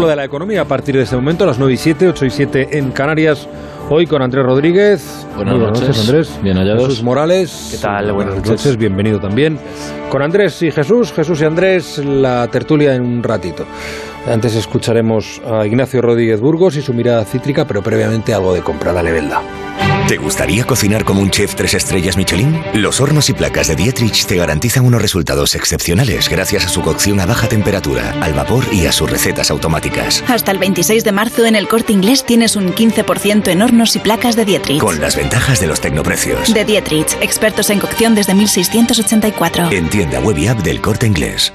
de la economía a partir de este momento, a las 9 y 7, 8 y 7 en Canarias. Hoy con Andrés Rodríguez. Buenas, noches. Andrés. Bien hallados. Jesús Morales. ¿Qué tal? Buenas, Buenas noches. noches. Bienvenido también. Con Andrés y Jesús, Jesús y Andrés, la tertulia en un ratito. Antes escucharemos a Ignacio Rodríguez Burgos y su mirada cítrica, pero previamente algo de comprada lebelda. ¿Te gustaría cocinar como un chef tres estrellas Michelin? Los hornos y placas de Dietrich te garantizan unos resultados excepcionales gracias a su cocción a baja temperatura, al vapor y a sus recetas automáticas. Hasta el 26 de marzo en el corte inglés tienes un 15% en hornos y placas de Dietrich. Con las ventajas de los tecnoprecios. De Dietrich, expertos en cocción desde 1684. En tienda web y app del corte inglés.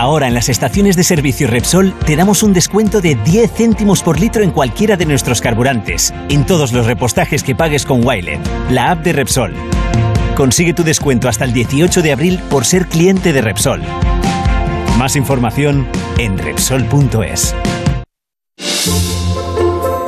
Ahora en las estaciones de servicio Repsol te damos un descuento de 10 céntimos por litro en cualquiera de nuestros carburantes, en todos los repostajes que pagues con Wilet, la app de Repsol. Consigue tu descuento hasta el 18 de abril por ser cliente de Repsol. Más información en Repsol.es.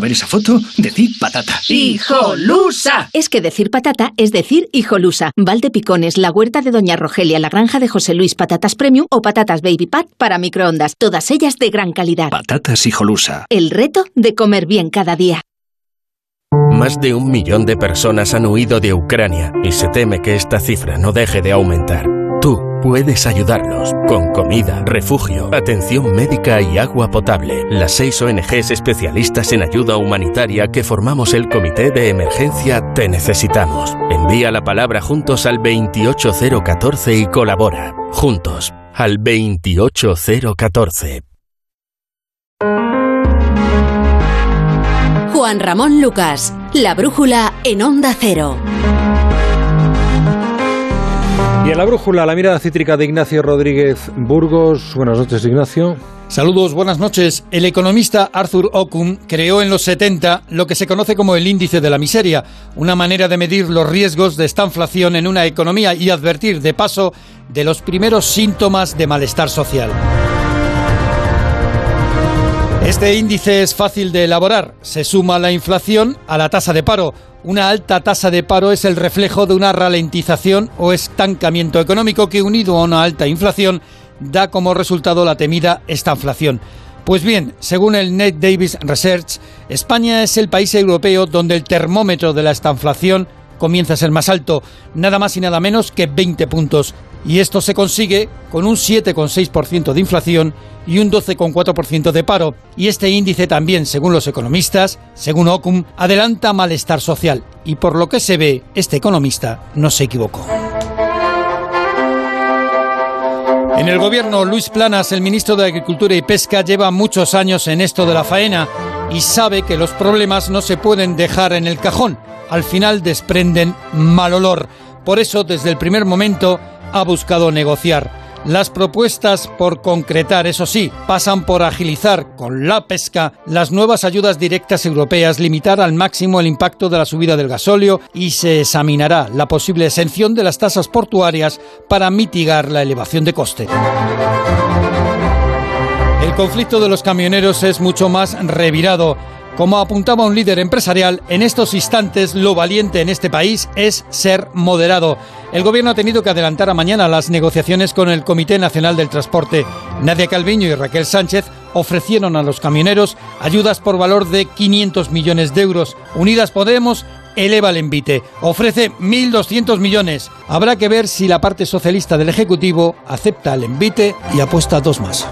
A ver esa foto, decir patata. ¡Hijolusa! Es que decir patata es decir hijolusa. Valde Picones, la huerta de Doña Rogelia, la granja de José Luis, patatas premium o patatas baby pat para microondas. Todas ellas de gran calidad. Patatas hijolusa. El reto de comer bien cada día. Más de un millón de personas han huido de Ucrania y se teme que esta cifra no deje de aumentar. Tú puedes ayudarlos con comida, refugio, atención médica y agua potable. Las seis ONGs especialistas en ayuda humanitaria que formamos el Comité de Emergencia Te Necesitamos. Envía la palabra juntos al 28014 y colabora. Juntos al 28014. Juan Ramón Lucas, La Brújula en Onda Cero. Y en la brújula, la mirada cítrica de Ignacio Rodríguez Burgos. Buenas noches, Ignacio. Saludos, buenas noches. El economista Arthur Ockham creó en los 70 lo que se conoce como el índice de la miseria, una manera de medir los riesgos de esta inflación en una economía y advertir, de paso, de los primeros síntomas de malestar social. Este índice es fácil de elaborar. Se suma la inflación a la tasa de paro. Una alta tasa de paro es el reflejo de una ralentización o estancamiento económico que unido a una alta inflación da como resultado la temida estanflación. Pues bien, según el Nate Davis Research, España es el país europeo donde el termómetro de la estanflación comienza a ser más alto, nada más y nada menos que 20 puntos. Y esto se consigue con un 7,6% de inflación y un 12,4% de paro. Y este índice también, según los economistas, según Ocum, adelanta malestar social. Y por lo que se ve, este economista no se equivocó. En el gobierno, Luis Planas, el ministro de Agricultura y Pesca, lleva muchos años en esto de la faena y sabe que los problemas no se pueden dejar en el cajón. Al final desprenden mal olor. Por eso, desde el primer momento, ha buscado negociar. Las propuestas por concretar, eso sí, pasan por agilizar con la pesca las nuevas ayudas directas europeas, limitar al máximo el impacto de la subida del gasóleo y se examinará la posible exención de las tasas portuarias para mitigar la elevación de coste. El conflicto de los camioneros es mucho más revirado. Como apuntaba un líder empresarial, en estos instantes lo valiente en este país es ser moderado. El gobierno ha tenido que adelantar a mañana las negociaciones con el Comité Nacional del Transporte. Nadia Calviño y Raquel Sánchez ofrecieron a los camioneros ayudas por valor de 500 millones de euros. Unidas Podemos eleva el envite, ofrece 1.200 millones. Habrá que ver si la parte socialista del Ejecutivo acepta el envite y apuesta dos más.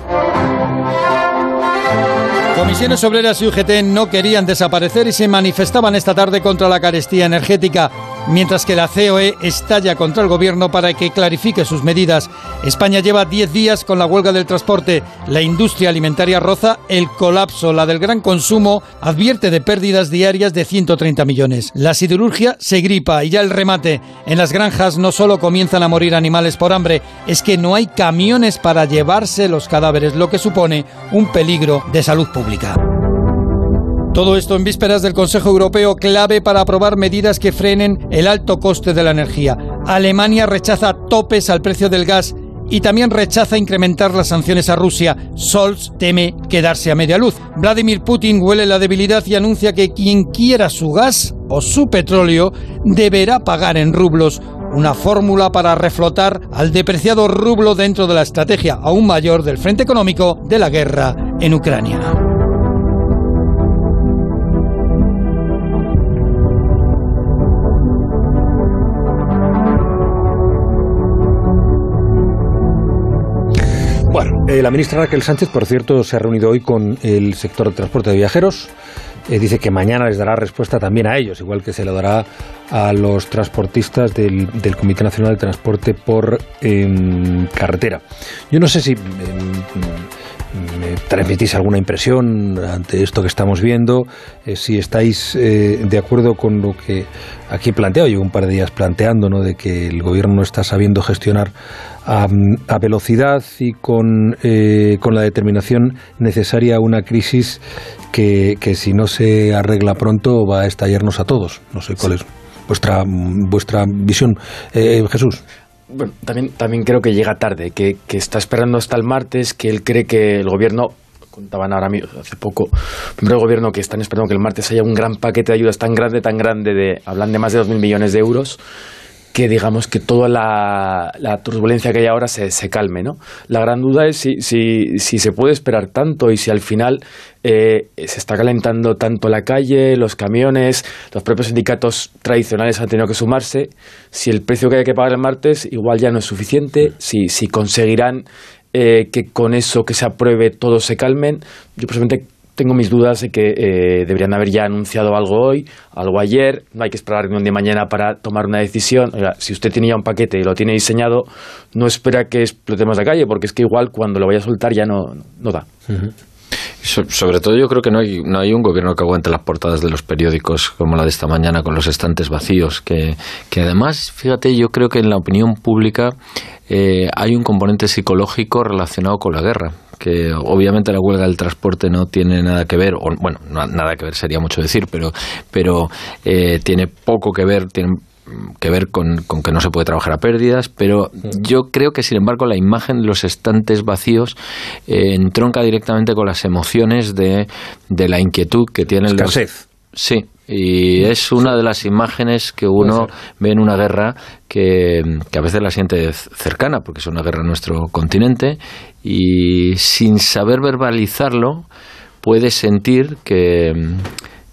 Comisiones Obreras y UGT no querían desaparecer y se manifestaban esta tarde contra la carestía energética. Mientras que la COE estalla contra el gobierno para que clarifique sus medidas. España lleva 10 días con la huelga del transporte. La industria alimentaria roza el colapso. La del gran consumo advierte de pérdidas diarias de 130 millones. La siderurgia se gripa y ya el remate. En las granjas no solo comienzan a morir animales por hambre, es que no hay camiones para llevarse los cadáveres, lo que supone un peligro de salud pública. Todo esto en vísperas del Consejo Europeo clave para aprobar medidas que frenen el alto coste de la energía. Alemania rechaza topes al precio del gas y también rechaza incrementar las sanciones a Rusia. Scholz teme quedarse a media luz. Vladimir Putin huele la debilidad y anuncia que quien quiera su gas o su petróleo deberá pagar en rublos. Una fórmula para reflotar al depreciado rublo dentro de la estrategia aún mayor del frente económico de la guerra en Ucrania. Eh, la ministra Raquel Sánchez, por cierto, se ha reunido hoy con el sector de transporte de viajeros. Eh, dice que mañana les dará respuesta también a ellos, igual que se le dará a los transportistas del, Comité Nacional de Transporte por em, Carretera. Yo no sé si em, me transmitís alguna impresión ante esto que estamos viendo, eh, si estáis de acuerdo con lo que aquí he llevo un par de días planteando, ¿no? de que el gobierno no está sabiendo gestionar a, a velocidad y con, eh, con la determinación necesaria una crisis que, que si no se arregla pronto va a estallarnos a todos. No sé cuál es vuestra, vuestra visión. Eh, Jesús. Bueno, también, también creo que llega tarde, que, que está esperando hasta el martes, que él cree que el gobierno contaban ahora mismo, hace poco, primero el gobierno que están esperando que el martes haya un gran paquete de ayudas tan grande, tan grande, de hablan de más de 2.000 millones de euros, que digamos que toda la, la turbulencia que hay ahora se, se, calme, ¿no? La gran duda es si, si, si se puede esperar tanto y si al final eh, se está calentando tanto la calle, los camiones, los propios sindicatos tradicionales han tenido que sumarse, si el precio que hay que pagar el martes igual ya no es suficiente, si, si conseguirán eh, que con eso que se apruebe todos se calmen. Yo personalmente tengo mis dudas de que eh, deberían haber ya anunciado algo hoy, algo ayer, no hay que esperar reunión de mañana para tomar una decisión. Oiga, si usted tenía un paquete y lo tiene diseñado, no espera que explotemos la calle, porque es que igual cuando lo vaya a soltar ya no, no da. Sobre todo yo creo que no hay, no hay un gobierno que aguante las portadas de los periódicos como la de esta mañana con los estantes vacíos, que, que además, fíjate, yo creo que en la opinión pública eh, hay un componente psicológico relacionado con la guerra que obviamente la huelga del transporte no tiene nada que ver, o, bueno, no, nada que ver sería mucho decir, pero, pero eh, tiene poco que ver, tiene que ver con, con, que no se puede trabajar a pérdidas, pero yo creo que, sin embargo, la imagen de los estantes vacíos eh, entronca directamente con las emociones de, de la inquietud que tienen Escasez. los... Sí, y es una de las imágenes que uno ve en una guerra que, que, a veces la siente cercana, porque es una guerra en nuestro continente, y sin saber verbalizarlo, puede sentir que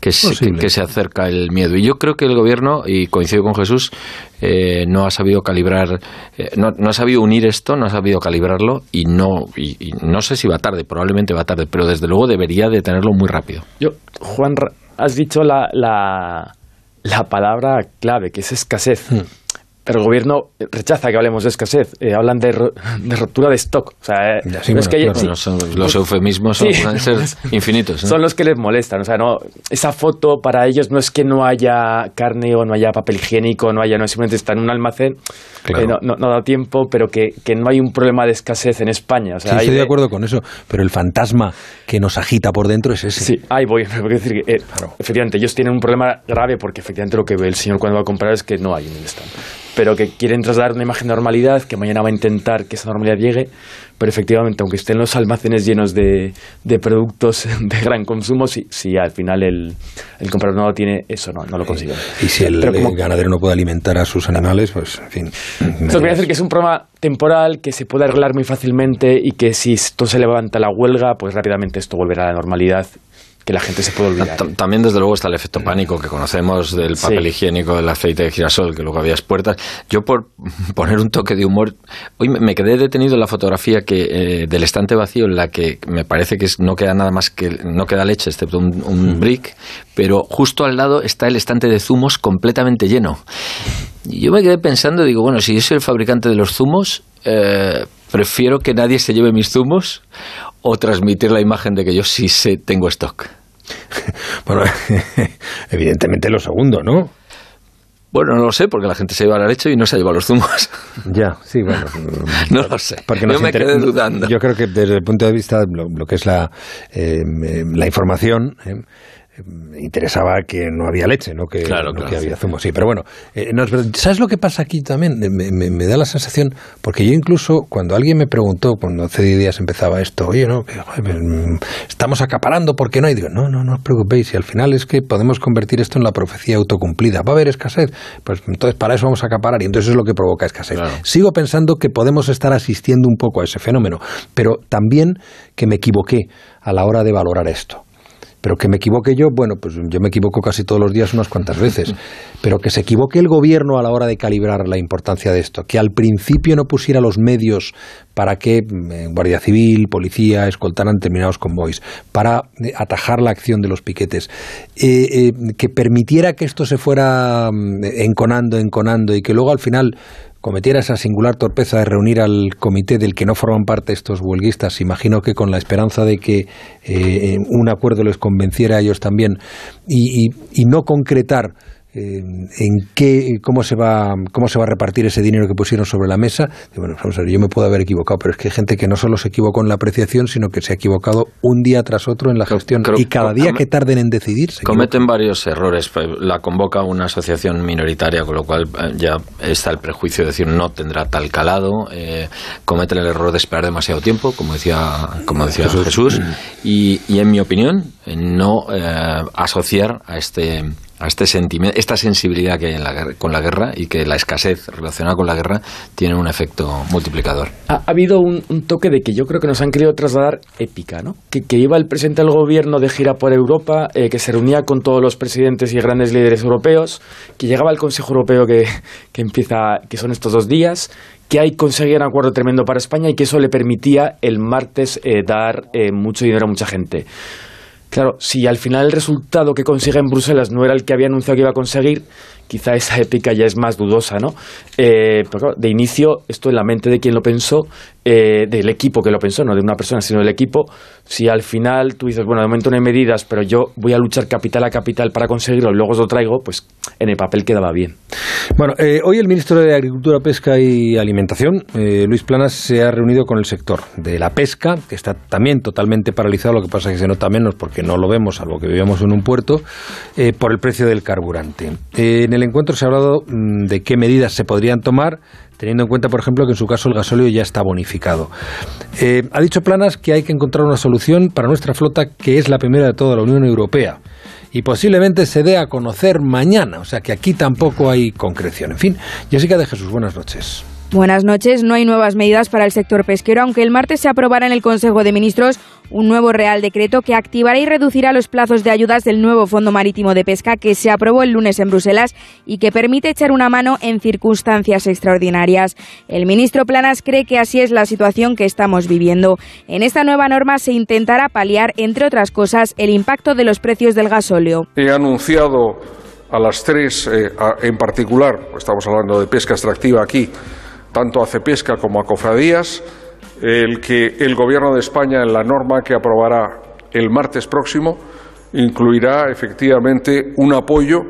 que se, que se, acerca el miedo. Y yo creo que el gobierno, y coincido con Jesús, eh, no ha sabido calibrar, eh, no, no, ha sabido unir esto, no ha sabido calibrarlo y no, y, y, no sé si va tarde, probablemente va tarde, pero desde luego debería de tenerlo muy rápido. Yo, Juan, has dicho la, la, la palabra clave, que es escasez. Pero el gobierno rechaza que hablemos de escasez. Eh, hablan de, de, ruptura de stock. O sea, ya, sí, bueno, es que claro, sí, los, los, eufemismos sí, pueden ser infinitos. ¿no? Son los que les molestan. O sea, no, esa foto para ellos no es que no haya carne o no haya papel higiénico, no haya, no simplemente está en un almacén, claro. eh, no, no, no, da tiempo, pero que, que, no hay un problema de escasez en España. O sea, sí, estoy de acuerdo con eso, pero el fantasma que nos agita por dentro es ese. Sí, ahí voy. Decir que, eh, claro. efectivamente, ellos tienen un problema grave porque efectivamente lo que ve el señor cuando va a comprar es que no hay en el stand pero que quieren trasladar una imagen de normalidad, que mañana va a intentar que esa normalidad llegue, pero efectivamente, aunque estén los almacenes llenos de, de productos de gran consumo, si, si al final el, el, comprador no lo tiene, eso no, no lo consigue. Y si el, como, el, ganadero no puede alimentar a sus animales, pues en fin. Eso quiere decir que es un problema temporal, que se puede arreglar muy fácilmente y que si esto se levanta la huelga, pues rápidamente esto volverá a la normalidad que la gente se puede olvidar. También, desde luego, está el efecto pánico que conocemos del papel higiénico, del aceite de girasol, que luego había puertas. Yo, por poner un toque de humor, hoy me quedé detenido en la fotografía que eh, del estante vacío, en la que me parece que no queda nada más que, no queda leche, excepto un, brick, pero justo al lado está el estante de zumos completamente lleno. Y yo me quedé pensando, digo, bueno, si yo soy el fabricante de los zumos, eh, prefiero que nadie se lleve mis zumos o transmitir la imagen de que yo sí sé, tengo stock. bueno, evidentemente lo segundo, ¿no? Bueno, no lo sé, porque la gente se lleva la leche y no se lleva los zumos. Ya, sí, bueno. no lo sé. Porque yo me quedé dudando. Yo creo que desde el punto de vista de lo, que es la, eh, la información, eh, interesaba que no había leche, no que, había zumo. Sí, pero bueno, eh, ¿sabes lo que pasa aquí también? Me, da la sensación, porque yo incluso cuando alguien me preguntó, cuando hace días empezaba esto, oye, no, que, mm, estamos acaparando porque no hay, digo, no, no, no os preocupéis, y al final es que podemos convertir esto en la profecía autocumplida. ¿Va a haber escasez? Pues entonces para eso vamos a acaparar, y entonces es lo que provoca escasez. Sigo pensando que podemos estar asistiendo un poco a ese fenómeno, pero también que me equivoqué a la hora de valorar esto. Pero que me equivoque yo, bueno, pues yo me equivoco casi todos los días unas cuantas veces. Pero que se equivoque el gobierno a la hora de calibrar la importancia de esto. Que al principio no pusiera los medios para que eh, Guardia Civil, Policía, escoltaran determinados convoys, para eh, atajar la acción de los piquetes. Eh, que permitiera que esto se fuera mm, enconando, enconando y que luego al final cometiera esa singular torpeza de reunir al comité del que no forman parte estos huelguistas, imagino que con la esperanza de que eh, un acuerdo les convenciera a ellos también, y no concretar eh, en qué, cómo se va, cómo se va a repartir ese dinero que pusieron sobre la mesa. bueno, vamos a ver, yo me puedo haber equivocado, pero es que hay gente que no solo se equivocó en la apreciación, sino que se ha equivocado un día tras otro en la gestión. y cada día que tarden en decidir. cometen varios errores. La convoca una asociación minoritaria, con lo cual eh, ya está el prejuicio de decir no tendrá tal calado. Eh, cometen el error de esperar demasiado tiempo, como decía, como decía Jesús. y, en mi opinión, no asociar a este a este sentimiento, esta sensibilidad que hay con la guerra y que la escasez relacionada con la guerra tiene un efecto multiplicador. Ha, habido un, toque de que yo creo que nos han querido trasladar épica, ¿no? Que, iba el presidente del gobierno de gira por Europa, eh, que se reunía con todos los presidentes y grandes líderes europeos, que llegaba al Consejo Europeo que, que empieza, que son estos dos días, que hay conseguía un acuerdo tremendo para España y que eso le permitía el martes eh, dar eh, mucho dinero a mucha gente. Claro, si al final el resultado que consigue en Bruselas no era el que había anunciado que iba a conseguir, quizá esa épica ya es más dudosa, ¿no? Eh, pero de inicio, esto en la mente de quien lo pensó, eh, del equipo que lo pensó, no de una persona, sino del equipo, si al final tú dices, bueno, de momento no hay medidas, pero yo voy a luchar capital a capital para conseguirlo y luego os lo traigo, pues en el papel quedaba bien. Bueno, eh, hoy el ministro de Agricultura, Pesca y Alimentación, Luis Planas, se ha reunido con el sector de la pesca, que está también totalmente paralizado, lo que pasa es que se nota menos porque no lo vemos, salvo que vivimos en un puerto, por el precio del carburante. en el encuentro se ha hablado mm, de qué medidas se podrían tomar, teniendo en cuenta, por ejemplo, que en su caso el gasóleo ya está bonificado. Eh, ha dicho Planas que hay que encontrar una solución para nuestra flota que es la primera de toda la Unión Europea y posiblemente se dé a conocer mañana, o sea que aquí tampoco hay concreción. En fin, Jessica de Jesús, buenas noches. Buenas noches. No hay nuevas medidas para el sector pesquero, aunque el martes se aprobará en el Consejo de Ministros un nuevo Real Decreto que activará y reducirá los plazos de ayudas del nuevo Fondo Marítimo de Pesca que se aprobó el lunes en Bruselas y que permite echar una mano en circunstancias extraordinarias. El ministro Planas cree que así es la situación que estamos viviendo. En esta nueva norma se intentará paliar, entre otras cosas, el impacto de los precios del gasóleo. He anunciado a las tres, eh, en particular, estamos hablando de pesca extractiva aquí, tanto a Cepesca como a Cofradías, el que el Gobierno de España, en la norma que aprobará el martes próximo, incluirá efectivamente un apoyo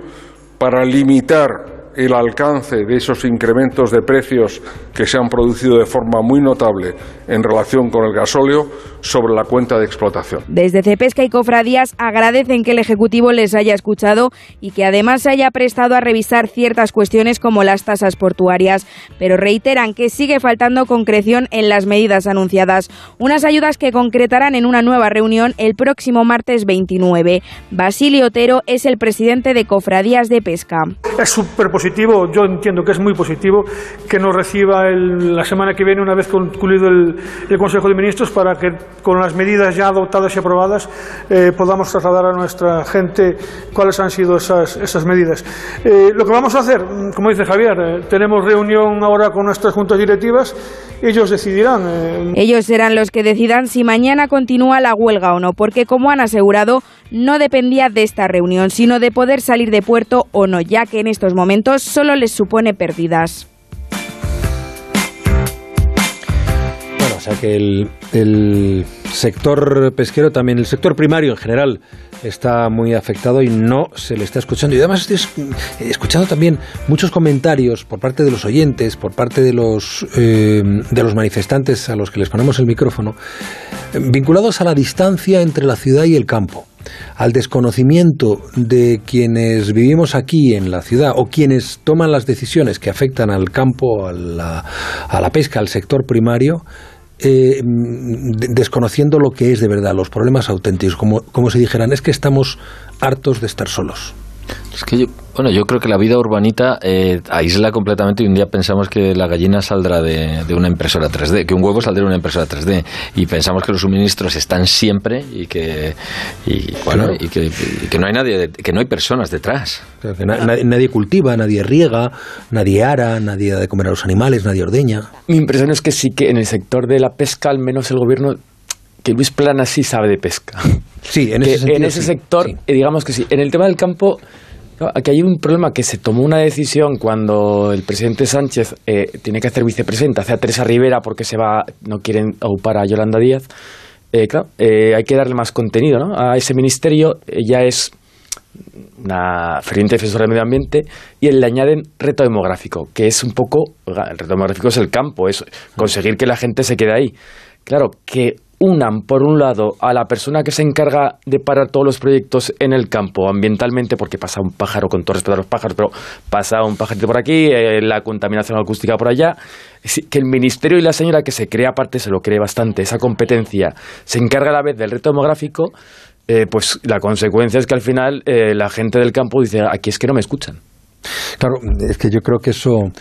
para limitar el alcance de esos incrementos de precios que se han producido de forma muy notable en relación con el gasóleo sobre la cuenta de explotación. Desde Cepesca y Cofradías agradecen que el Ejecutivo les haya escuchado y que además se haya prestado a revisar ciertas cuestiones como las tasas portuarias, pero reiteran que sigue faltando concreción en las medidas anunciadas, unas ayudas que concretarán en una nueva reunión el próximo martes 29. Basilio Otero es el presidente de Cofradías de Pesca. Es súper positivo, yo entiendo que es muy positivo que nos reciba la semana que viene, una vez concluido el, el Consejo de Ministros, para que con las medidas ya adoptadas y aprobadas, eh, podamos trasladar a nuestra gente cuáles han sido esas, medidas. Eh, lo que vamos a hacer, como dice Javier, eh, tenemos reunión ahora con nuestras juntas directivas, ellos decidirán. Ellos serán los que decidan si mañana continúa la huelga o no, porque como han asegurado, no dependía de esta reunión, sino de poder salir de puerto o no, ya que en estos momentos solo les supone pérdidas. Sea que el, sector pesquero también, el sector primario en general, está muy afectado y no se le está escuchando. Y además estoy escuchando también muchos comentarios por parte de los oyentes, por parte de los, eh, de los manifestantes a los que les ponemos el micrófono, vinculados a la distancia entre la ciudad y el campo al desconocimiento de quienes vivimos aquí en la ciudad o quienes toman las decisiones que afectan al campo, a la, a la pesca, al sector primario, eh, desconociendo lo que es de verdad, los problemas auténticos, como, como si dijeran, es que estamos hartos de estar solos. Es que yo, bueno, yo creo que la vida urbanita eh, aísla completamente y un día pensamos que la gallina saldrá de, una impresora 3D, que un huevo saldrá de una impresora 3D y pensamos que los suministros están siempre y que y, bueno, y, que, no hay nadie, que no hay personas detrás. que nadie, cultiva, nadie riega, nadie ara, nadie da de comer a los animales, nadie ordeña. Mi impresión es que sí que en el sector de la pesca al menos el gobierno que Luis Plana sí sabe de pesca. Sí, en ese, en ese sector, eh, digamos que sí. En el tema del campo, Aquí hay un problema que se tomó una decisión cuando el presidente Sánchez eh, tiene que hacer vicepresidenta, hace a Teresa Rivera porque se va, no quieren aupar a Yolanda Díaz. Eh, claro, eh, hay que darle más contenido ¿no? a ese ministerio. Ella es una ferviente defensora del medio ambiente y le añaden reto demográfico, que es un poco, el reto demográfico es el campo, es conseguir que la gente se quede ahí. Claro, que unan, por un lado, a la persona que se encarga de parar todos los proyectos en el campo, ambientalmente, porque pasa un pájaro, con todo respeto a los pájaros, pero pasa un pajarito por aquí, eh, la contaminación acústica por allá, que el ministerio y la señora que se crea aparte, se lo cree bastante, esa competencia, se encarga a la vez del reto demográfico, eh, pues la consecuencia es que al final eh, la gente del campo dice, aquí es que no me escuchan. Claro, es que yo creo que eso,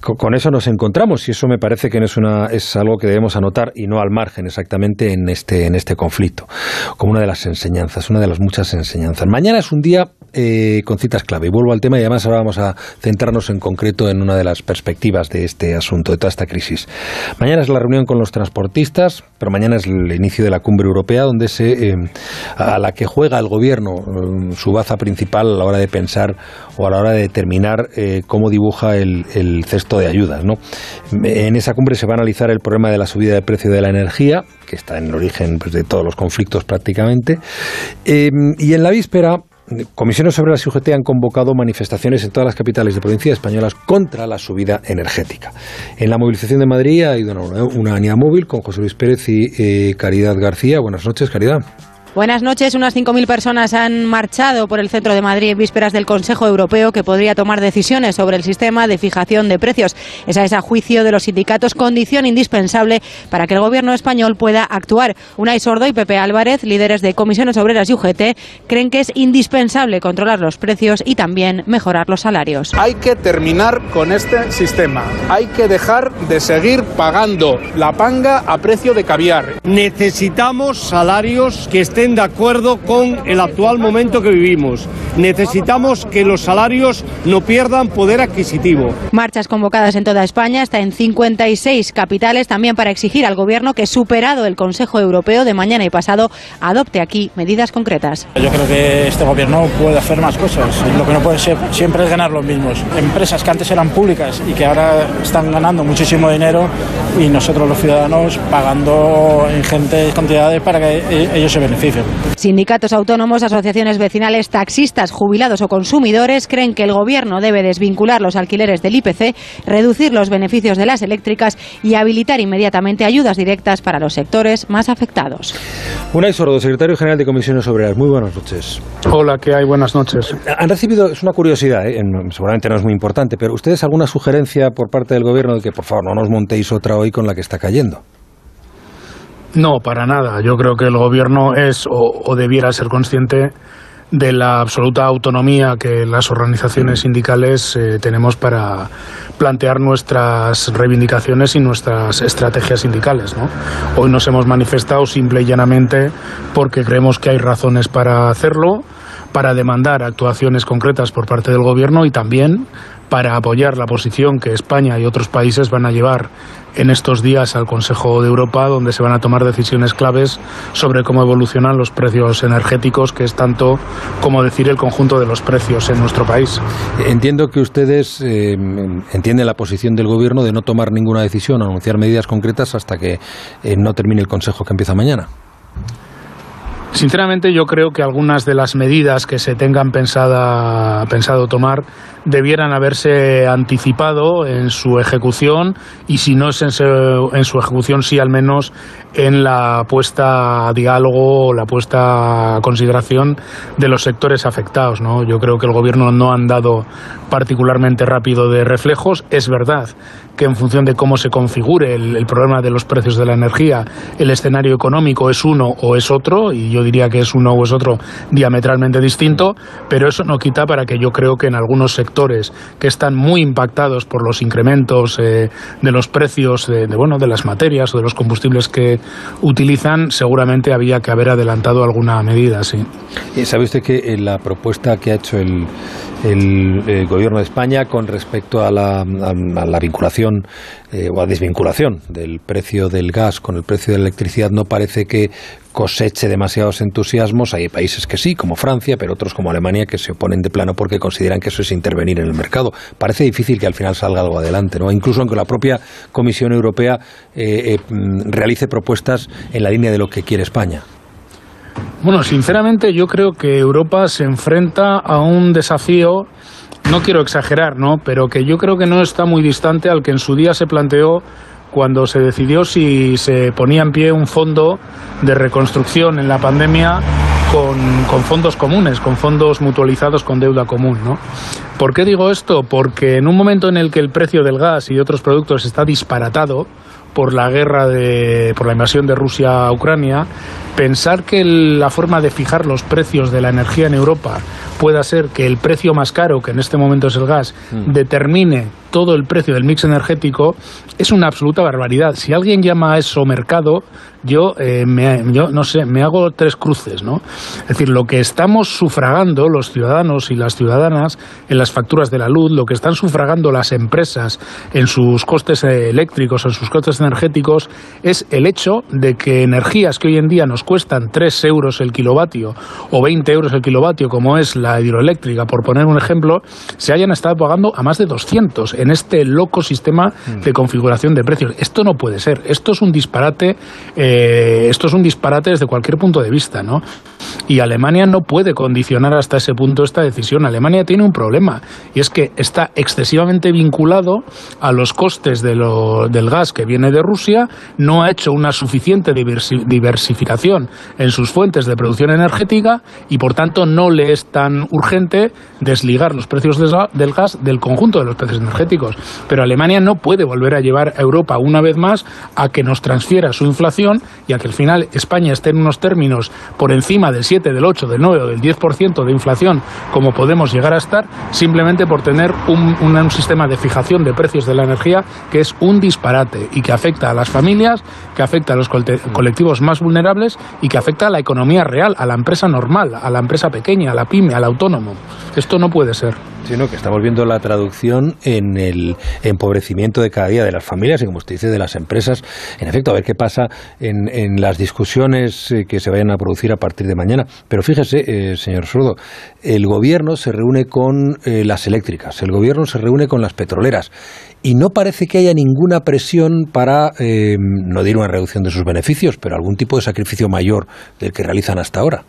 con eso nos encontramos y eso me parece que no es, una, es algo que debemos anotar y no al margen exactamente en este, en este conflicto, como una de las enseñanzas, una de las muchas enseñanzas. Mañana es un día eh, con citas clave y vuelvo al tema y además ahora vamos a centrarnos en concreto en una de las perspectivas de este asunto, de toda esta crisis. Mañana es la reunión con los transportistas, pero mañana es el inicio de la cumbre europea donde se, eh, a la que juega el gobierno eh, su baza principal a la hora de pensar o a la hora de determinar eh, cómo dibuja el, cesto de ayudas. ¿no? En esa cumbre se va a analizar el problema de la subida de precio de la energía, que está en el origen pues, de todos los conflictos prácticamente, y en la víspera Comisiones sobre la UGT han convocado manifestaciones en todas las capitales de provincias españolas contra la subida energética. En la movilización de Madrid ha ido una, una móvil con José Luis Pérez y eh, Caridad García. Buenas noches, Caridad. Buenas noches. Unas 5.000 personas han marchado por el centro de Madrid en vísperas del Consejo Europeo que podría tomar decisiones sobre el sistema de fijación de precios. Esa es, a juicio de los sindicatos, condición indispensable para que el Gobierno español pueda actuar. Unai Sordo y Pepe Álvarez, líderes de comisiones obreras y UGT, creen que es indispensable controlar los precios y también mejorar los salarios. Hay que terminar con este sistema. Hay que dejar de seguir pagando la panga a precio de caviar. Necesitamos salarios que estén de acuerdo con el actual momento que vivimos. Necesitamos que los salarios no pierdan poder adquisitivo. Marchas convocadas en toda España, hasta en 56 capitales, también para exigir al Gobierno que, superado el Consejo Europeo de mañana y pasado, adopte aquí medidas concretas. Yo creo que este Gobierno puede hacer más cosas. Lo que no puede ser siempre es ganar los mismos. Empresas que antes eran públicas y que ahora están ganando muchísimo dinero y nosotros los ciudadanos pagando ingentes cantidades para que e-, ellos se beneficien. Sindicatos autónomos, asociaciones vecinales, taxistas, jubilados o consumidores creen que el Gobierno debe desvincular los alquileres del IPC, reducir los beneficios de las eléctricas y habilitar inmediatamente ayudas directas para los sectores más afectados. Unai Sordo, secretario general de Comisiones Obreras. Muy buenas noches. Hola, ¿qué hay? Buenas noches. Han recibido, es una curiosidad, ¿eh? seguramente no es muy importante, pero ¿ustedes alguna sugerencia por parte del Gobierno de que por favor no nos montéis otra hoy con la que está cayendo? No, para nada. Yo creo que el gobierno es o, debiera ser consciente de la absoluta autonomía que las organizaciones sindicales eh, tenemos para plantear nuestras reivindicaciones y nuestras estrategias sindicales. ¿no? Hoy nos hemos manifestado simple y llanamente porque creemos que hay razones para hacerlo, para demandar actuaciones concretas por parte del Gobierno y también para apoyar la posición que España y otros países van a llevar en estos días al Consejo de Europa, donde se van a tomar decisiones claves sobre cómo evolucionan los precios energéticos, que es tanto como decir el conjunto de los precios en nuestro país. Entiendo que ustedes eh, entienden la posición del Gobierno de no tomar ninguna decisión anunciar medidas concretas hasta que eh, no termine el Consejo que empieza mañana. Sinceramente, yo creo que algunas de las medidas que se tengan pensada, pensado tomar debieran haberse anticipado en su ejecución y si no es en su, en su ejecución, sí al menos en la puesta a diálogo o la puesta a consideración de los sectores afectados. ¿no? Yo creo que el Gobierno no ha andado particularmente rápido de reflejos. Es verdad que en función de cómo se configure el, el, problema de los precios de la energía, el escenario económico es uno o es otro, y yo diría que es uno o es otro diametralmente distinto, pero eso no quita para que yo creo que en algunos sectores que están muy impactados por los incrementos eh, de los precios de, bueno, de las materias o de los combustibles que utilizan, seguramente había que haber adelantado alguna medida, sí. ¿Sabe usted que la propuesta que ha hecho el, el, Gobierno de España con respecto a la, a la vinculación eh, o a desvinculación del precio del gas con el precio de la electricidad no parece que coseche demasiados entusiasmos. Hay países que sí, como Francia, pero otros como Alemania que se oponen de plano porque consideran que eso es intervenir en el mercado. Parece difícil que al final salga algo adelante, ¿no? Incluso aunque la propia Comisión Europea eh, eh, realice propuestas en la línea de lo que quiere España. Bueno, sinceramente yo creo que Europa se enfrenta a un desafío, no quiero exagerar, ¿no? Pero que yo creo que no está muy distante al que en su día se planteó cuando se decidió si se ponía en pie un fondo de reconstrucción en la pandemia con, fondos comunes, con fondos mutualizados con deuda común. ¿no? ¿Por qué digo esto? Porque en un momento en el que el precio del gas y otros productos está disparatado, por la guerra de, por la invasión de Rusia a Ucrania, pensar que la forma de fijar los precios de la energía en Europa pueda ser que el precio más caro, que en este momento es el gas, mm. determine todo el precio del mix energético, es una absoluta barbaridad. Si alguien llama a eso mercado, yo, eh, me, yo no sé, me hago tres cruces, ¿no? Es decir, lo que estamos sufragando los ciudadanos y las ciudadanas en las facturas de la luz, lo que están sufragando las empresas en sus costes eléctricos, en sus costes energéticos, es el hecho de que energías que hoy en día nos cuestan 3 euros el kilovatio o 20 euros el kilovatio, como es la hidroeléctrica, por poner un ejemplo, se hayan estado pagando a más de 200 en este loco sistema de configuración de precios. Esto no puede ser. Esto es un disparate. Eh, esto es un disparate desde cualquier punto de vista, ¿no? Y Alemania no puede condicionar hasta ese punto esta decisión. Alemania tiene un problema y es que está excesivamente vinculado a los costes de lo, del gas que viene de Rusia, no ha hecho una suficiente diversificación en sus fuentes de producción energética y por tanto no le es tan urgente desligar los precios del gas del conjunto de los precios energéticos. Pero Alemania no puede volver a llevar a Europa una vez más a que nos transfiera su inflación y a que al final España esté en unos términos por encima del 7, del 8, del 9 o del 10% de inflación como podemos llegar a estar simplemente por tener un, sistema de fijación de precios de la energía que es un disparate y que afecta a las familias, que afecta a los colectivos más vulnerables y que afecta a la economía real, a la empresa normal, a la empresa pequeña, a la pyme, al autónomo. Esto no puede ser. Sino que estamos viendo la traducción en el empobrecimiento de cada día de las familias y, como usted dice, de las empresas. En efecto, a ver qué pasa en, las discusiones eh, que se vayan a producir a partir de mañana. Pero fíjese, eh, señor Sordo, el gobierno se reúne con eh, las eléctricas, el gobierno se reúne con las petroleras y no parece que haya ninguna presión para, no dir una reducción de sus beneficios, pero algún tipo de sacrificio mayor del que realizan hasta ahora.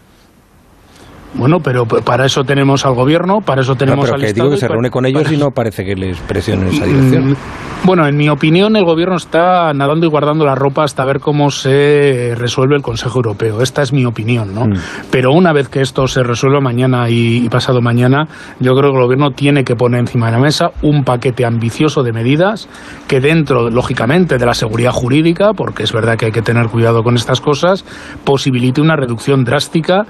Bueno, pero para eso tenemos al gobierno, para eso tenemos no, pero al que Estado. digo que se reúne con ellos y no parece que les presionen en esa dirección. Bueno, en mi opinión, el gobierno está nadando y guardando la ropa hasta ver cómo se resuelve el Consejo Europeo. Esta es mi opinión, ¿no? Mm. Pero una vez que esto se resuelva mañana y, pasado mañana, yo creo que el gobierno tiene que poner encima de la mesa un paquete ambicioso de medidas que dentro, lógicamente, de la seguridad jurídica, porque es verdad que hay que tener cuidado con estas cosas, posibilite una reducción drástica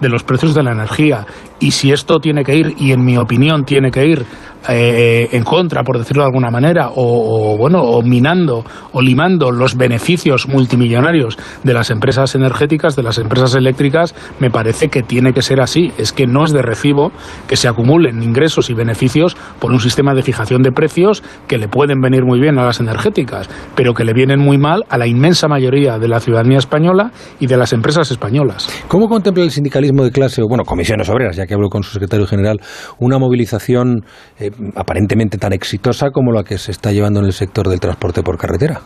de los precios de la energía. Y si esto tiene que ir, y en mi opinión tiene que ir eh, en contra, por decirlo de alguna manera, o, bueno, o minando o limando los beneficios multimillonarios de las empresas energéticas, de las empresas eléctricas, me parece que tiene que ser así. Es que no es de recibo que se acumulen ingresos y beneficios por un sistema de fijación de precios que le pueden venir muy bien a las energéticas, pero que le vienen muy mal a la inmensa mayoría de la ciudadanía española y de las empresas españolas. ¿Cómo contempla el sindicalismo de clase, bueno, comisiones obreras, ya que hablo con su secretario general, una movilización eh, aparentemente tan exitosa como la que se está llevando en el sector del transporte por carretera.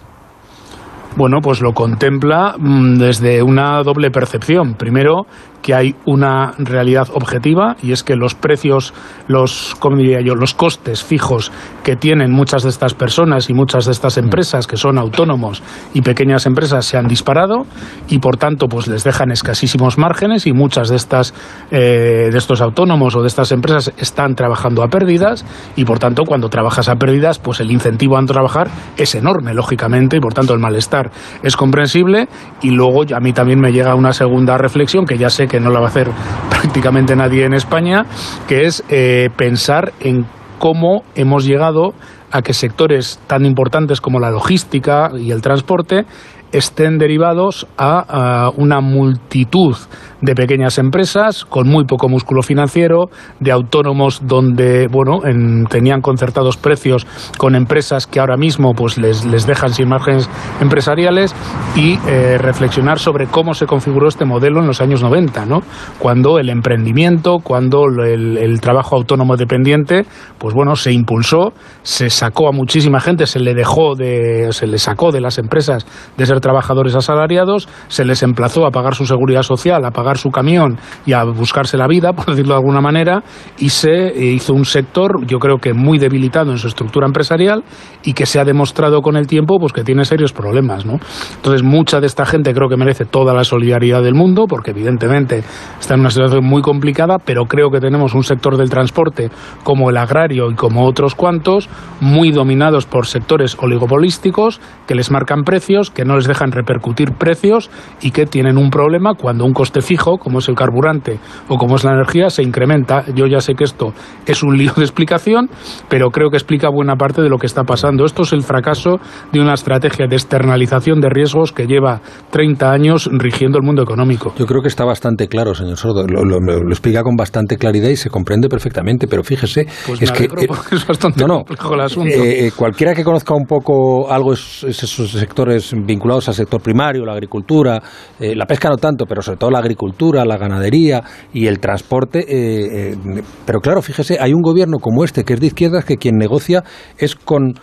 Bueno, pues lo contempla mm, desde una doble percepción. Primero, que hay una realidad objetiva y es que los precios, los, ¿cómo diría yo? los costes fijos que tienen muchas de estas personas y muchas de estas empresas que son autónomos y pequeñas empresas se han disparado y por tanto pues les dejan escasísimos márgenes y muchas de estas eh, de estos autónomos o de estas empresas están trabajando a pérdidas y por tanto cuando trabajas a pérdidas pues el incentivo a trabajar es enorme lógicamente y por tanto el malestar es comprensible y luego a mí también me llega una segunda reflexión que ya sé que que no la va a hacer prácticamente nadie en España, que es eh, pensar en cómo hemos llegado a que sectores tan importantes como la logística y el transporte estén derivados a, una multitud de pequeñas empresas con muy poco músculo financiero, de autónomos donde bueno tenían concertados precios con empresas que ahora mismo pues les, les dejan sin márgenes empresariales y eh, reflexionar sobre cómo se configuró este modelo en los años 90, ¿no? cuando el emprendimiento, cuando el, el trabajo autónomo dependiente, pues bueno, se impulsó, se sacó a muchísima gente, se le dejó de, se le sacó de las empresas de ser trabajadores asalariados, se les emplazó a pagar su seguridad social, a pagar su camión y a buscarse la vida, por decirlo de alguna manera, y se hizo un sector, yo creo que muy debilitado en su estructura empresarial y que se ha demostrado con el tiempo pues que tiene serios problemas. Entonces, mucha de esta gente creo que merece toda la solidaridad del mundo, porque evidentemente está en una situación muy complicada, pero creo que tenemos un sector del transporte como el agrario y como otros cuantos, muy dominados por sectores oligopolísticos que les marcan precios, que no les dejan repercutir precios y que tienen un problema cuando un coste fijo, como es el carburante o como es la energía, se incrementa. Yo ya sé que esto es un lío de explicación, pero creo que explica buena parte de lo que está pasando. Esto es el fracaso de una estrategia de externalización de riesgos que lleva 30 años rigiendo el mundo económico. Yo creo que está bastante claro, señor Sordo. Lo, explica con bastante claridad y se comprende perfectamente, pero fíjese, pues es que eh, es bastante no, no, complejo el asunto. Eh, eh, cualquiera que conozca un poco algo es, esos sectores vinculados al sector primario, la agricultura, eh, la pesca no tanto, pero sobre todo la agricultura, la ganadería y el transporte. Eh, eh, pero claro, fíjese, hay un gobierno como este, que es de izquierdas, que quien negocia es con,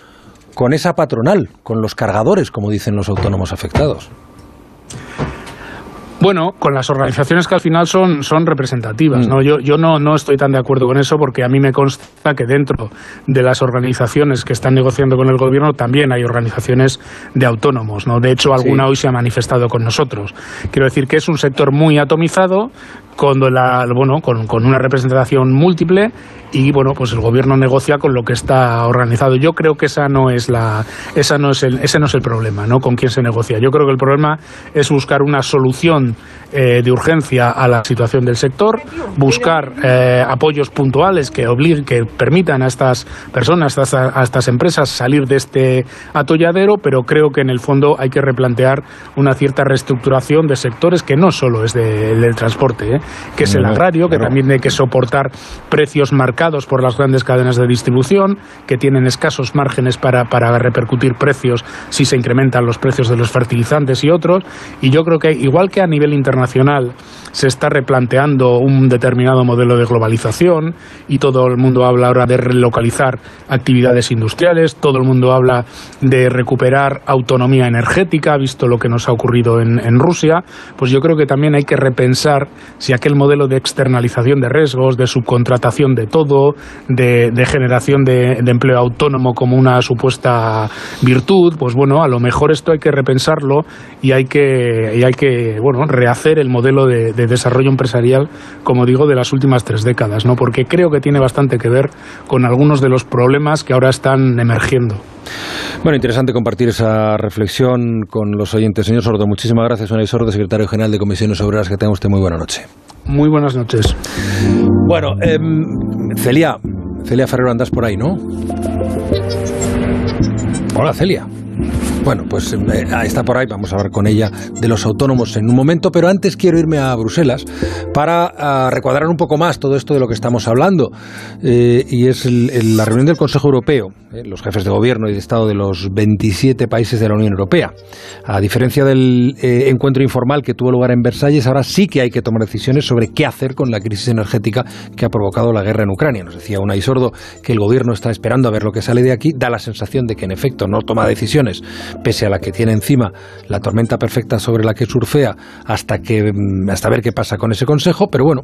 con esa patronal, con los cargadores, como dicen los autónomos afectados. Bueno, con las organizaciones que al final son, son representativas. ¿no? Mm. Yo, yo no, no estoy tan de acuerdo con eso porque a mí me consta que dentro de las organizaciones que están negociando con el gobierno también hay organizaciones de autónomos. ¿no? De hecho, alguna hoy se ha manifestado con nosotros. Quiero decir que es un sector muy atomizado, con, la, bueno, con, con una representación múltiple y bueno pues el gobierno negocia con lo que está organizado. Yo creo que esa no es la esa no es el, ese no es el problema no con quién se negocia. Yo creo que el problema es buscar una solución eh, de urgencia a la situación del sector buscar eh, apoyos puntuales que obliguen que permitan a estas personas a estas, empresas salir de este atolladero pero creo que en el fondo hay que replantear una cierta reestructuración de sectores que no solo es del transporte ¿eh? Que es el agrario que también tiene que soportar precios marcados por las grandes cadenas de distribución, que tienen escasos márgenes para, para repercutir precios si se incrementan los precios de los fertilizantes y otros. Y yo creo que, igual que a nivel internacional, se está replanteando un determinado modelo de globalización y todo el mundo habla ahora de relocalizar actividades industriales, todo el mundo habla de recuperar autonomía energética, visto lo que nos ha ocurrido en, en Rusia, pues yo creo que también hay que repensar si aquel modelo de externalización de riesgos, de subcontratación de todo, de, generación de, de empleo autónomo como una supuesta virtud, pues bueno, a lo mejor esto hay que repensarlo y hay que, y hay que bueno, rehacer el modelo de, de, desarrollo empresarial, como digo, de las últimas tres décadas, ¿no? porque creo que tiene bastante que ver con algunos de los problemas que ahora están emergiendo. Bueno, interesante compartir esa reflexión con los oyentes. Señor Sordo, muchísimas gracias. Soy Sordo, secretario general de Comisiones Obreras. Que tenga usted muy buena noche. Muy buenas noches. Bueno, eh, Celia, Celia Ferrero, andas por ahí, ¿no? Hola, Celia. Bueno, pues eh, está por ahí, vamos a hablar con ella de los autónomos en un momento, pero antes quiero irme a Bruselas para uh, recuadrar un poco más todo esto de lo que estamos hablando. Eh, y es el, la reunión del Consejo Europeo, eh, los jefes de gobierno y de Estado de los 27 países de la Unión Europea. A diferencia del eh, encuentro informal que tuvo lugar en Versalles, ahora sí que hay que tomar decisiones sobre qué hacer con la crisis energética que ha provocado la guerra en Ucrania. Nos decía Unai Sordo que el gobierno está esperando a ver lo que sale de aquí. Da la sensación de que en efecto no toma decisiones pese a la que tiene encima la tormenta perfecta sobre la que surfea hasta que hasta ver qué pasa con ese consejo, pero bueno,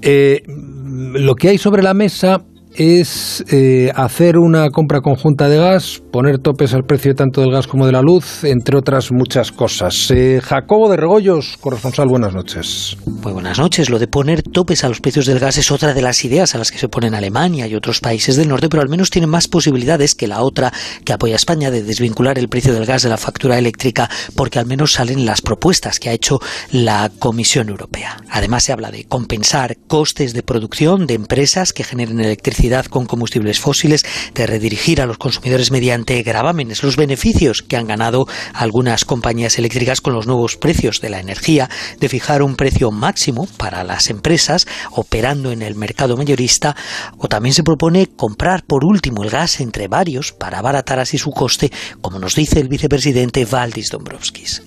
eh, lo que hay sobre la mesa es eh, hacer una compra conjunta de gas, poner topes al precio tanto del gas como de la luz, entre otras muchas cosas. Eh, Jacobo de Regoyos, corresponsal, buenas noches. Muy buenas noches. Lo de poner topes a los precios del gas es otra de las ideas a las que se ponen Alemania y otros países del norte, pero al menos tiene más posibilidades que la otra que apoya España de desvincular el precio del gas de la factura eléctrica, porque al menos salen las propuestas que ha hecho la Comisión Europea. Además se habla de compensar costes de producción de empresas que generen electricidad con combustibles fósiles, de redirigir a los consumidores mediante gravámenes los beneficios que han ganado algunas compañías eléctricas con los nuevos precios de la energía, de fijar un precio máximo para las empresas operando en el mercado mayorista, o también se propone comprar por último el gas entre varios para abaratar así su coste, como nos dice el vicepresidente Valdis Dombrovskis.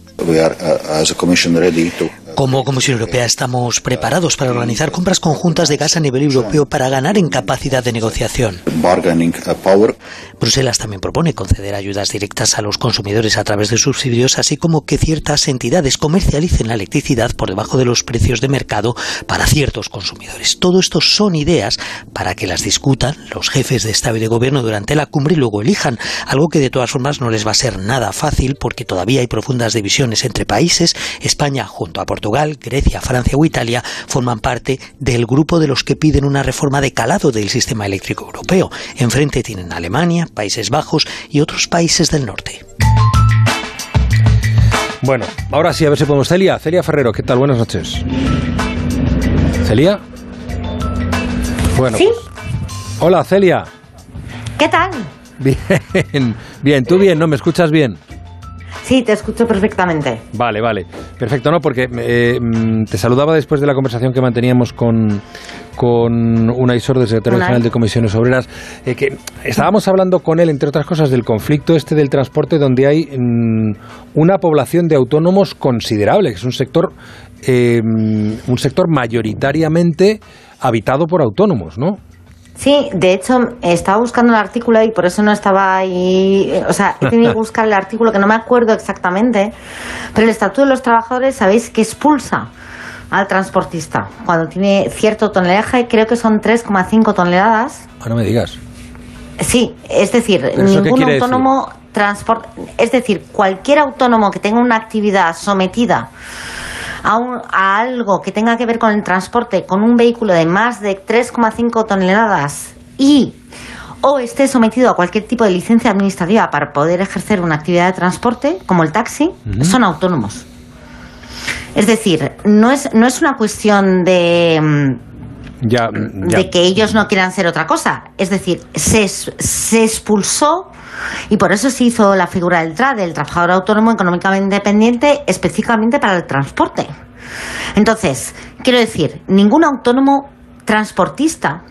Como Comisión Europea estamos preparados para organizar compras conjuntas de gas a nivel europeo para ganar en capacidad de negociación. Bruselas también propone conceder ayudas directas a los consumidores a través de subsidios, así como que ciertas entidades comercialicen la electricidad por debajo de los precios de mercado para ciertos consumidores. Todo esto son ideas para que las discutan los jefes de Estado y de Gobierno durante la cumbre y luego elijan, algo que de todas formas no les va a ser nada fácil porque todavía hay profundas divisiones entre países. España, junto a Portugal, Grecia, Francia o Italia, forman parte del grupo de los que piden una reforma de calado del sistema eléctrico europeo. Enfrente tienen Alemania, Países Bajos y otros países del norte. Bueno, ahora sí, a ver si podemos. Celia, Celia Ferrero, ¿qué tal? Buenas noches. ¿Celia? Bueno. ¿Sí? Pues, hola, Celia. ¿Qué tal? Bien, bien, tú bien, ¿no? ¿Me escuchas bien? Sí, te escucho perfectamente. Vale, vale. Perfecto, ¿no? Porque eh, te saludaba después de la conversación que manteníamos con, con Unai Sordo, secretario general de Comisiones Obreras, eh, que estábamos hablando con él, entre otras cosas, del conflicto este del transporte, donde hay mm, una población de autónomos considerable, que es un sector, eh, un sector mayoritariamente habitado por autónomos, ¿no? Sí, de hecho, estaba buscando el artículo y por eso no estaba ahí. O sea, he tenido que buscar el artículo que no me acuerdo exactamente. Pero el Estatuto de los Trabajadores, sabéis que expulsa al transportista cuando tiene cierto tonelaje, creo que son 3,5 toneladas. Ah, no me digas. Sí, es decir, ningún autónomo transporta. Es decir, cualquier autónomo que tenga una actividad sometida a, un, a, algo que tenga que ver con el transporte con un vehículo de más de 3,5 toneladas y o esté sometido a cualquier tipo de licencia administrativa para poder ejercer una actividad de transporte, como el taxi, uh -huh. son autónomos. Es decir, no es, no es una cuestión de, de que ellos no quieran hacer otra cosa. Es decir, se, se expulsó y por eso se hizo la figura del TRA, del trabajador autónomo económicamente independiente, específicamente para el transporte. Entonces, quiero decir, ningún autónomo transportista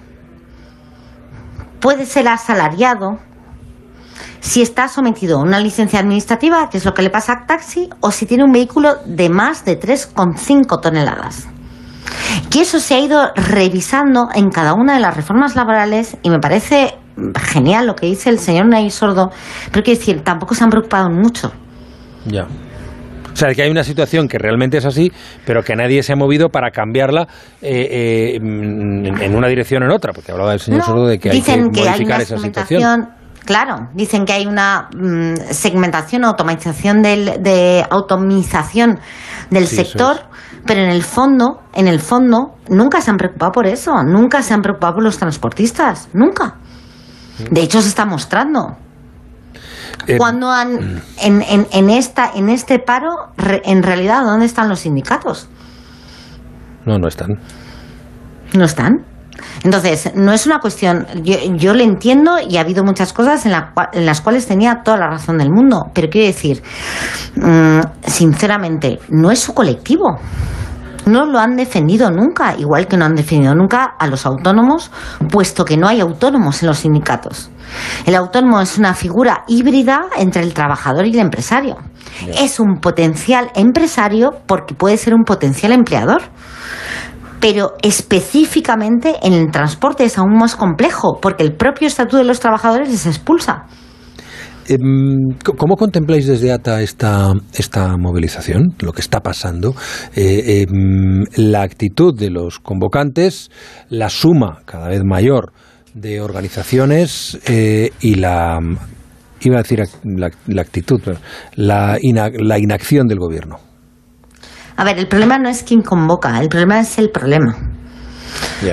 puede ser asalariado si está sometido a una licencia administrativa, que es lo que le pasa a taxi, o si tiene un vehículo de más de 3,5 toneladas. Que eso se ha ido revisando en cada una de las reformas laborales y me parece genial lo que dice el señor Nay Sordo, pero quiero decir, tampoco se han preocupado mucho. Ya. O sea, que hay una situación que realmente es así, pero que nadie se ha movido para cambiarla eh, eh, en una dirección o en otra, porque hablaba el señor Sordo de que hay que modificar esa situación. Claro, dicen que hay una mm, segmentación, automatización del, de automización del sector, pero en el fondo, en el fondo, nunca se han preocupado por eso, nunca se han preocupado por los transportistas, nunca. De hecho, se está mostrando. Eh, Cuando han, en, en, en, esta, en este paro, en realidad, ¿dónde están los sindicatos? No, no están. ¿No están? Entonces, no es una cuestión, yo, yo le entiendo y ha habido muchas cosas en, las cuales tenía toda la razón del mundo, pero quiero decir, mm, sinceramente, no es su colectivo. No lo han defendido nunca, igual que no han defendido nunca a los autónomos, puesto que no hay autónomos en los sindicatos. El autónomo es una figura híbrida entre el trabajador y el empresario. Es un potencial empresario porque puede ser un potencial empleador pero específicamente en el transporte es aún más complejo, porque el propio estatuto de los trabajadores les expulsa. Em, ¿Cómo contempláis desde ATA esta, esta movilización, lo que está pasando? Eh, em, la actitud de los convocantes, la suma cada vez mayor de organizaciones eh, y la, iba a decir la, actitud, la inacción del gobierno. A ver, el problema no es quien convoca, el problema es el problema.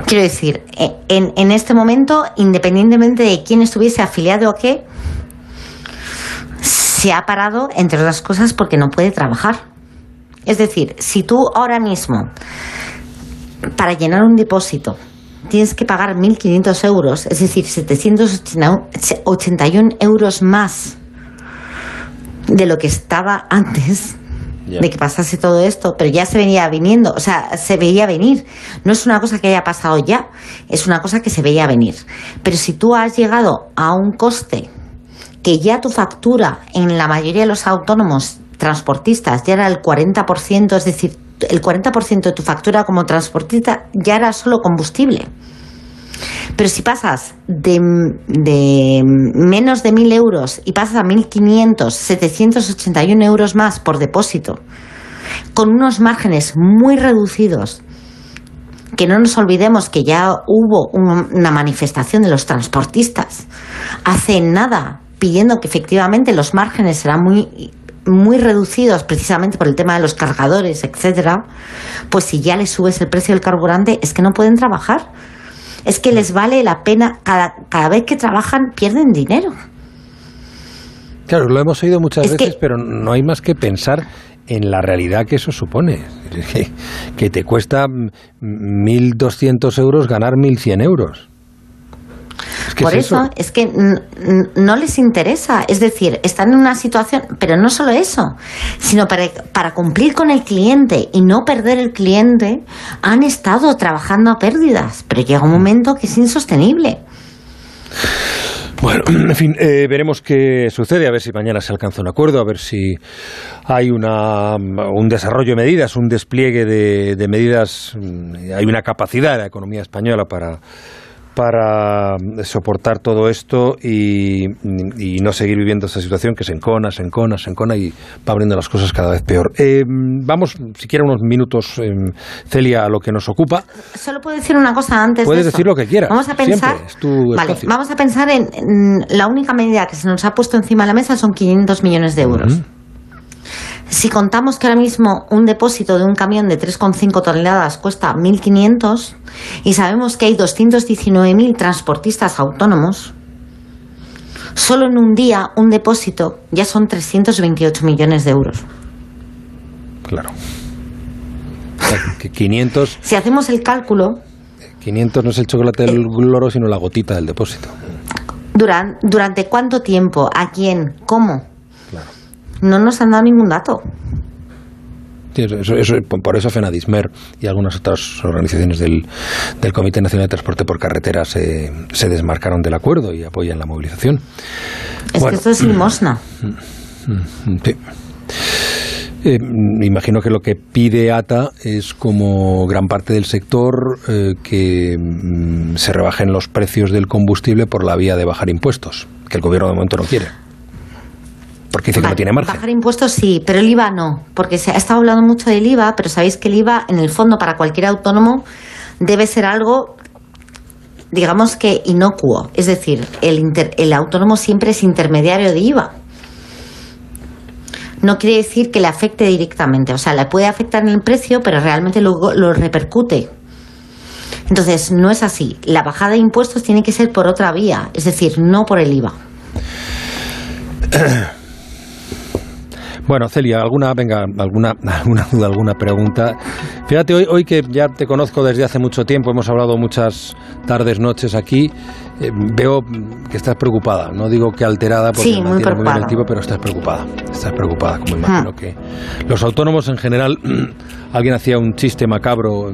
Quiero decir, e, en, en este momento, independientemente de quién estuviese afiliado o qué, se ha parado, entre otras cosas, porque no puede trabajar. Es decir, si tú ahora mismo, para llenar un depósito, tienes que pagar 1.500 euros, es decir, 781 euros más de lo que estaba antes, de que pasase todo esto, pero ya se venía viniendo, o sea, se veía venir. No es una cosa que haya pasado ya, es una cosa que se veía venir. Pero si tú has llegado a un coste que ya tu factura en la mayoría de los autónomos transportistas ya era el 40%, es decir, el 40% de tu factura como transportista ya era solo combustible. Pero si pasas de, menos de 1.000 euros y pasas a 1.500, 781 euros más por depósito, con unos márgenes muy reducidos, que no nos olvidemos que ya hubo una manifestación de los transportistas hace nada pidiendo que efectivamente los márgenes serán muy muy reducidos precisamente por el tema de los cargadores, etcétera, pues si ya les subes el precio del carburante es que no pueden trabajar es que les vale la pena, cada, cada vez que trabajan pierden dinero. Claro, lo hemos oído muchas veces, pero no hay más que pensar en la realidad que eso supone. Que, que te cuesta 1.200 euros ganar 1.100 euros. Por eso, es que no les interesa. Es decir, están en una situación, pero no solo eso, sino para, para cumplir con el cliente y no perder el cliente, han estado trabajando a pérdidas. Pero llega un momento que es insostenible. Bueno, en fin, eh, veremos qué sucede, a ver si mañana se alcanza un acuerdo, a ver si hay una, un desarrollo de medidas, un despliegue de, de medidas, mm, hay una capacidad de la economía española para para soportar todo esto y, no seguir viviendo esta situación que se encona, se encona, se encona y va abriendo las cosas cada vez peor. Eh, vamos, siquiera unos minutos, eh, Celia, a lo que nos ocupa. Solo puedo decir una cosa antes. Puedes decir lo que quieras. Vamos a pensar. vamos a pensar en, la única medida que se nos ha puesto encima de la mesa son 500 millones de euros. Si contamos que ahora mismo un depósito de un camión de 3,5 toneladas cuesta 1.500 y sabemos que hay 219.000 transportistas autónomos, solo en un día un depósito ya son 328 millones de euros. Claro. 500. Si hacemos el cálculo. 500 no es el chocolate del gloro, sino la gotita del depósito. ¿Durante, ¿Durante cuánto tiempo? ¿A quién? ¿Cómo? No nos han dado ningún dato. por eso FENADISMER y algunas otras organizaciones del, del Comité Nacional de Transporte por Carretera se, se, desmarcaron del acuerdo y apoyan la movilización. Es que esto es limosna. Mm, mm, sí. Eh, imagino que lo que pide ATA es como gran parte del sector eh, que mm, se rebajen los precios del combustible por la vía de bajar impuestos, que el gobierno de momento no quiere. Porque dice que no tiene margen. Bajar impuestos sí, pero el IVA no, porque se ha estado hablando mucho del IVA, pero sabéis que el IVA, en el fondo, para cualquier autónomo, debe ser algo digamos que inocuo, es decir, el, el autónomo siempre es intermediario de IVA. No quiere decir que le afecte directamente, o sea, le puede afectar en el precio, pero realmente luego lo repercute. Entonces, no es así. La bajada de impuestos tiene que ser por otra vía, es decir, no por el IVA. Bueno, Celia, alguna, venga, alguna, alguna duda, alguna pregunta. Fíjate, hoy, hoy que ya te conozco desde hace mucho tiempo, hemos hablado muchas tardes, noches aquí, eh, veo que estás preocupada. No digo que alterada porque sí, muy, muy bien pero estás preocupada. Estás preocupada, como imagino ah. que los autónomos en general, alguien hacía un chiste macabro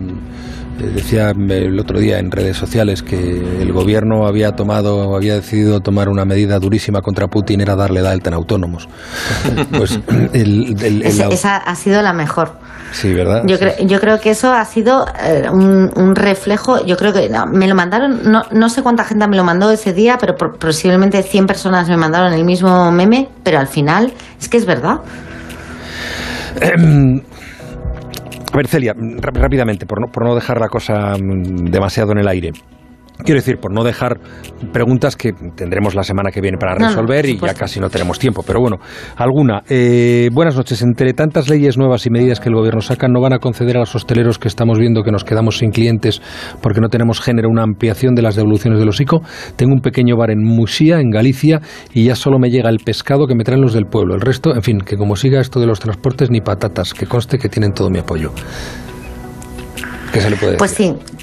decía el otro día en redes sociales que el gobierno había tomado, había decidido tomar una medida durísima contra Putin, era darle la alta en autónomos. Pues esa ha sido la mejor. Sí, ¿verdad? Yo, creo, yo creo que eso ha sido eh, un, reflejo. Yo creo que me lo mandaron, no, no sé cuánta gente me lo mandó ese día, pero posiblemente 100 personas me mandaron el mismo meme, pero al final es que es verdad. A ver, Celia, rápidamente, por no, por no dejar la cosa mm, demasiado en el aire. Quiero decir, por no dejar preguntas que tendremos la semana que viene para resolver y ya casi no tenemos tiempo. Pero bueno, alguna. Eh, buenas noches. Entre tantas leyes nuevas y medidas que el gobierno saca, ¿no van a conceder a los hosteleros que estamos viendo que nos quedamos sin clientes porque no tenemos género una ampliación de las devoluciones de los ICO? Tengo un pequeño bar en Musía, en Galicia, y ya solo me llega el pescado que me traen los del pueblo. El resto, en fin, que como siga esto de los transportes, ni patatas, que conste que tienen todo mi apoyo. ¿Qué se le puede pues decir? Pues sí,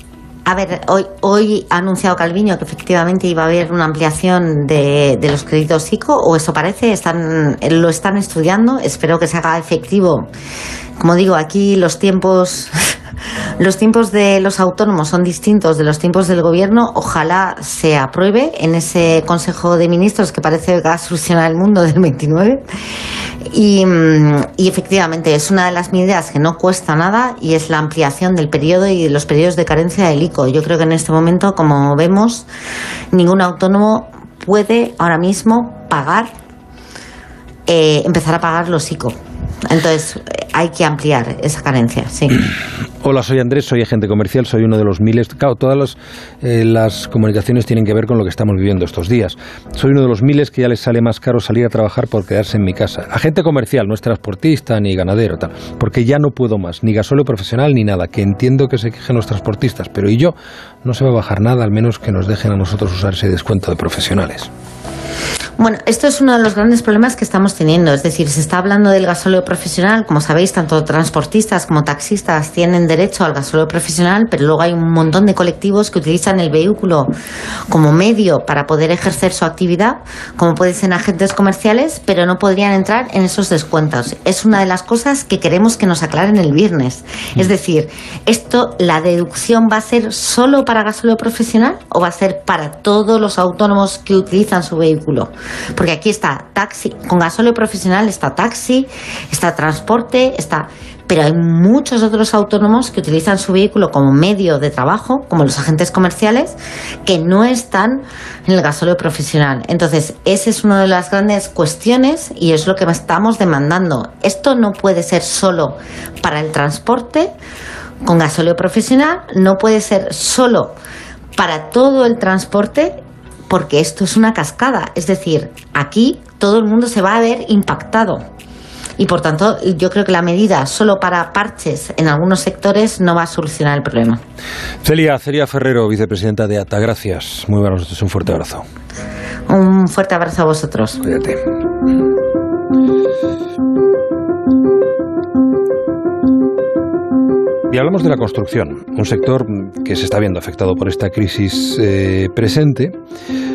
a ver, hoy, hoy ha anunciado Calviño que efectivamente iba a haber una ampliación de, de los créditos ICO, o eso parece, están, lo están estudiando, espero que se haga efectivo. Como digo, aquí los tiempos los tiempos de los autónomos son distintos de los tiempos del gobierno. Ojalá se apruebe en ese Consejo de Ministros que parece que va a solucionar el mundo del 29. Y, y, efectivamente es una de las medidas que no cuesta nada y es la ampliación del periodo y de los periodos de carencia del ICO. Yo creo que en este momento, como vemos, ningún autónomo puede ahora mismo pagar, eh, empezar a pagar los ICO. Entonces, hay que ampliar esa carencia, sí. Hola, soy Andrés, soy agente comercial, soy uno de los miles. Claro, todas eh, las comunicaciones tienen que ver con lo que estamos viviendo estos días. Soy uno de los miles que ya les sale más caro salir a trabajar por quedarse en mi casa. Agente comercial, no es transportista ni ganadero, tal. Porque ya no puedo más, ni gasóleo profesional ni nada. Que entiendo que se quejen los transportistas, pero ¿y yo? No se va a bajar nada, al menos que nos dejen a nosotros usar ese descuento de profesionales. Bueno, esto es uno de los grandes problemas que estamos teniendo. Es decir, se está hablando del gasóleo profesional. Como sabéis, tanto transportistas como taxistas tienen derecho al gasóleo profesional, pero luego hay un montón de colectivos que utilizan el vehículo como medio para poder ejercer su actividad, como pueden ser agentes comerciales, pero no podrían entrar en esos descuentos. Es una de las cosas que queremos que nos aclaren el viernes. Es decir, esto, la deducción va a ser solo para gasóleo profesional o va a ser para todos los autónomos que utilizan su vehículo. Porque aquí está taxi, con gasóleo profesional está taxi, está transporte, está pero hay muchos otros autónomos que utilizan su vehículo como medio de trabajo, como los agentes comerciales, que no están en el gasóleo profesional. Entonces, esa es una de las grandes cuestiones y es lo que estamos demandando. Esto no puede ser solo para el transporte con gasóleo profesional, no puede ser solo para todo el transporte porque esto es una cascada. Es decir, aquí todo el mundo se va a ver impactado. Y por tanto, yo creo que la medida solo para parches en algunos sectores no va a solucionar el problema. Celia, Celia Ferrero, vicepresidenta de ATA, gracias. Muy buenas noches, un fuerte abrazo. Un fuerte abrazo a vosotros. Cuídate. Y hablamos de la construcción, un sector que se está viendo afectado por esta crisis eh, presente.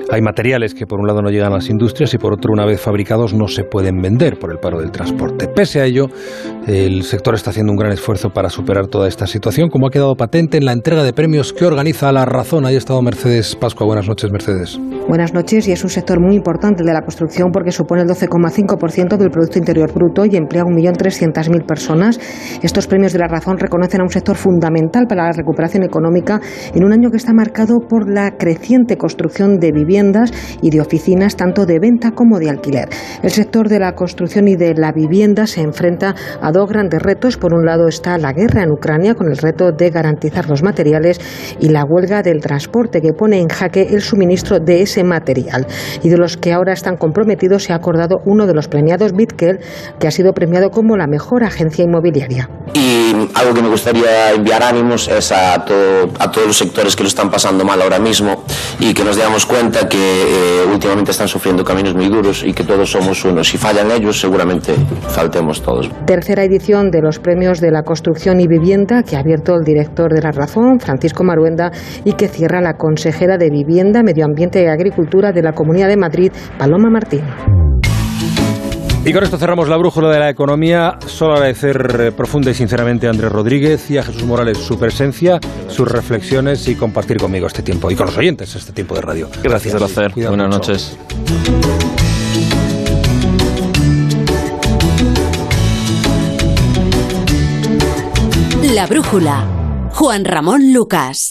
Hay materiales que por un lado no llegan a las industrias y por otro, una vez fabricados, no se pueden vender por el paro del transporte. Pese a ello, el sector está haciendo un gran esfuerzo para superar toda esta situación, como ha quedado patente en la entrega de premios que organiza La Razón. Ahí ha estado Mercedes Pascua. Buenas noches, Mercedes. Buenas noches. Y es un sector muy importante de la construcción porque supone el 12,5% del Producto Interior Bruto y emplea a 1.300.000 personas. Estos premios de la razón reconocen a un sector fundamental para la recuperación económica en un año que está marcado por la creciente construcción de viviendas y de oficinas, tanto de venta como de alquiler. El sector de la construcción y de la vivienda se enfrenta a dos grandes retos. Por un lado está la guerra en Ucrania con el reto de garantizar los materiales y la huelga del transporte que pone en jaque el suministro de ese material. Y de los que ahora están comprometidos se ha acordado uno de los premiados Bitkel, que ha sido premiado como la mejor agencia inmobiliaria. Y algo que me gustaría enviar ánimos es a, a todos los sectores que lo están pasando mal ahora mismo y que nos demos cuenta que eh, últimamente están sufriendo caminos muy duros y que todos somos unos. Si fallan ellos, seguramente faltemos todos. Tercera edición de los premios de la construcción y vivienda que ha abierto el director de La Razón, Francisco Maruenda, y que cierra la consejera de Vivienda, Medio Ambiente y Agricultura de la Comunidad de Madrid, Paloma Martín. Y con esto cerramos la brújula de la economía. Solo agradecer eh, profunda y sinceramente a Andrés Rodríguez y a Jesús Morales su presencia, sus reflexiones y compartir conmigo este tiempo y con los oyentes este tiempo de radio. Gracias. Un placer. Buenas noches. La brújula. Juan Ramón Lucas.